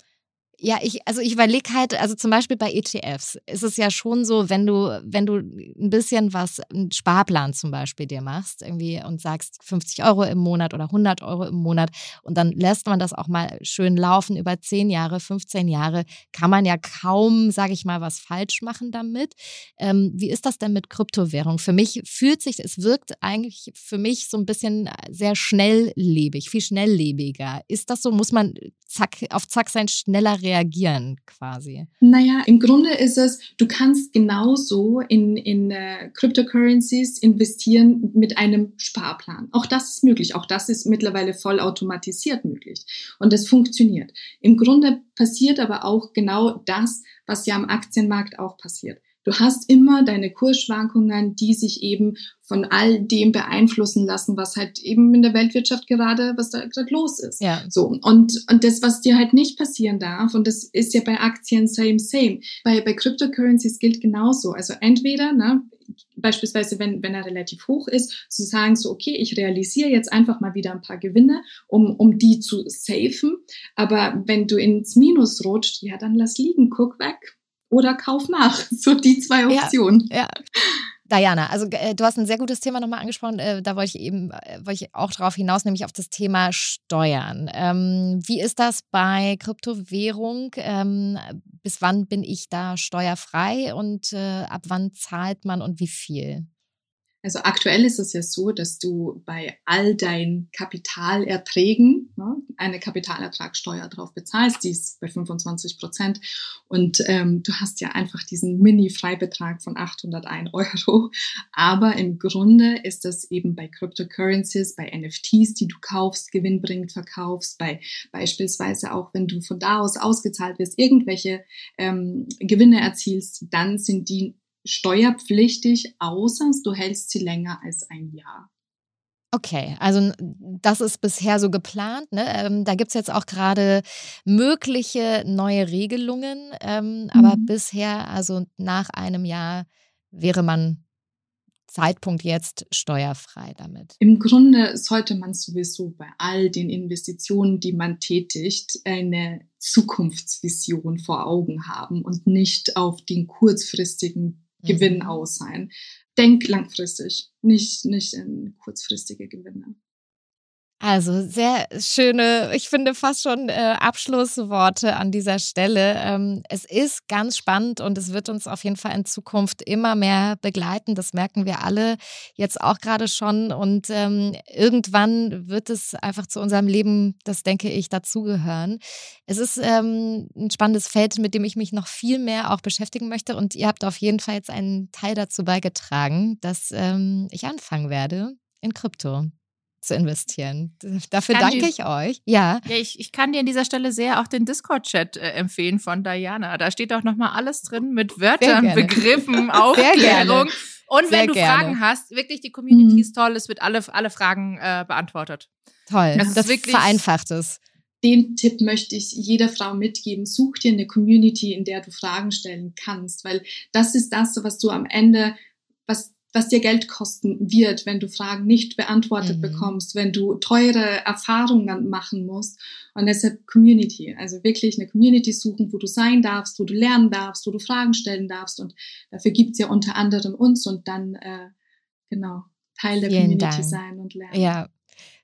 Ja, ich, also ich überlege halt, also zum Beispiel bei ETFs ist es ja schon so, wenn du, wenn du ein bisschen was, einen Sparplan zum Beispiel dir machst, irgendwie und sagst 50 Euro im Monat oder 100 Euro im Monat und dann lässt man das auch mal schön laufen über 10 Jahre, 15 Jahre, kann man ja kaum, sage ich mal, was falsch machen damit. Ähm, wie ist das denn mit Kryptowährung? Für mich fühlt sich, es wirkt eigentlich für mich so ein bisschen sehr schnelllebig, viel schnelllebiger. Ist das so? Muss man zack, auf zack sein, schneller reagieren quasi? Naja, im Grunde ist es, du kannst genauso in, in uh, Cryptocurrencies investieren mit einem Sparplan. Auch das ist möglich. Auch das ist mittlerweile vollautomatisiert möglich. Und das funktioniert. Im Grunde passiert aber auch genau das, was ja am Aktienmarkt auch passiert. Du hast immer deine Kursschwankungen, die sich eben von all dem beeinflussen lassen, was halt eben in der Weltwirtschaft gerade, was da gerade los ist. Ja. So. Und, und das, was dir halt nicht passieren darf, und das ist ja bei Aktien same, same. Bei, bei Cryptocurrencies gilt genauso. Also entweder, ne, beispielsweise, wenn, wenn er relativ hoch ist, zu sagen so, okay, ich realisiere jetzt einfach mal wieder ein paar Gewinne, um, um die zu safen. Aber wenn du ins Minus rutscht, ja, dann lass liegen, guck weg oder kauf nach. So die zwei Optionen. Ja. ja. Diana, also äh, du hast ein sehr gutes Thema nochmal angesprochen. Äh, da wollte ich eben äh, wollte ich auch darauf hinaus, nämlich auf das Thema Steuern. Ähm, wie ist das bei Kryptowährung? Ähm, bis wann bin ich da steuerfrei und äh, ab wann zahlt man und wie viel? Also aktuell ist es ja so, dass du bei all deinen Kapitalerträgen ne, eine Kapitalertragssteuer drauf bezahlst, die ist bei 25 Prozent und ähm, du hast ja einfach diesen Mini-Freibetrag von 801 Euro. Aber im Grunde ist das eben bei Cryptocurrencies, bei NFTs, die du kaufst, gewinnbringend verkaufst, bei beispielsweise auch, wenn du von da aus ausgezahlt wirst, irgendwelche ähm, Gewinne erzielst, dann sind die steuerpflichtig, außer du hältst sie länger als ein Jahr. Okay, also das ist bisher so geplant. Ne? Ähm, da gibt es jetzt auch gerade mögliche neue Regelungen, ähm, mhm. aber bisher, also nach einem Jahr, wäre man Zeitpunkt jetzt steuerfrei damit? Im Grunde sollte man sowieso bei all den Investitionen, die man tätigt, eine Zukunftsvision vor Augen haben und nicht auf den kurzfristigen Gewinn mhm. aus sein. Denk langfristig, nicht, nicht in kurzfristige Gewinne. Also sehr schöne, ich finde fast schon äh, Abschlussworte an dieser Stelle. Ähm, es ist ganz spannend und es wird uns auf jeden Fall in Zukunft immer mehr begleiten. Das merken wir alle jetzt auch gerade schon. Und ähm, irgendwann wird es einfach zu unserem Leben, das denke ich, dazugehören. Es ist ähm, ein spannendes Feld, mit dem ich mich noch viel mehr auch beschäftigen möchte. Und ihr habt auf jeden Fall jetzt einen Teil dazu beigetragen, dass ähm, ich anfangen werde in Krypto zu investieren. Dafür danke die, ich euch. Ja. Ja, ich, ich kann dir an dieser Stelle sehr auch den Discord-Chat äh, empfehlen von Diana. Da steht auch nochmal alles drin mit Wörtern, Begriffen, Aufklärung. Und wenn du gerne. Fragen hast, wirklich die Community mhm. ist toll, es wird alle, alle Fragen äh, beantwortet. Toll, das, das wirklich vereinfacht es. Den Tipp möchte ich jeder Frau mitgeben. Such dir eine Community, in der du Fragen stellen kannst, weil das ist das, was du am Ende, was was dir Geld kosten wird, wenn du Fragen nicht beantwortet mhm. bekommst, wenn du teure Erfahrungen machen musst. Und deshalb Community, also wirklich eine Community suchen, wo du sein darfst, wo du lernen darfst, wo du Fragen stellen darfst. Und dafür gibt's ja unter anderem uns und dann, äh, genau, Teil der Vielen Community Dank. sein und lernen. Ja,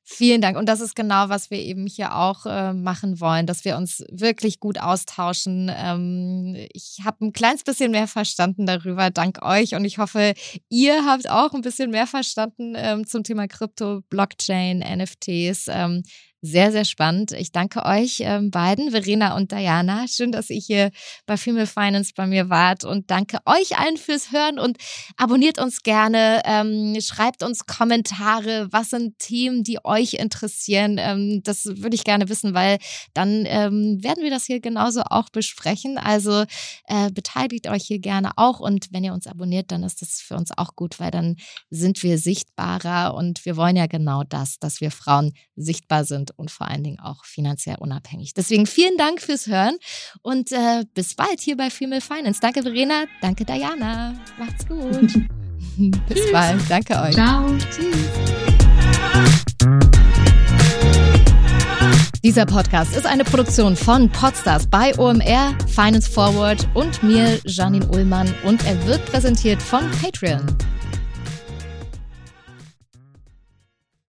Vielen Dank. Und das ist genau, was wir eben hier auch äh, machen wollen, dass wir uns wirklich gut austauschen. Ähm, ich habe ein kleines bisschen mehr verstanden darüber, dank euch. Und ich hoffe, ihr habt auch ein bisschen mehr verstanden ähm, zum Thema Krypto, Blockchain, NFTs. Ähm, sehr, sehr spannend. Ich danke euch ähm, beiden, Verena und Diana. Schön, dass ihr hier bei Female Finance bei mir wart und danke euch allen fürs Hören und abonniert uns gerne, ähm, schreibt uns Kommentare, was sind Themen, die euch interessieren. Ähm, das würde ich gerne wissen, weil dann ähm, werden wir das hier genauso auch besprechen. Also äh, beteiligt euch hier gerne auch und wenn ihr uns abonniert, dann ist das für uns auch gut, weil dann sind wir sichtbarer und wir wollen ja genau das, dass wir Frauen sichtbar sind und vor allen Dingen auch finanziell unabhängig. Deswegen vielen Dank fürs Hören und äh, bis bald hier bei Female Finance. Danke Verena, danke Diana. Macht's gut. bis Tschüss. bald. Danke euch. Ciao. Tschüss. Dieser Podcast ist eine Produktion von Podstars bei OMR, Finance Forward und mir, Janine Ullmann, und er wird präsentiert von Patreon.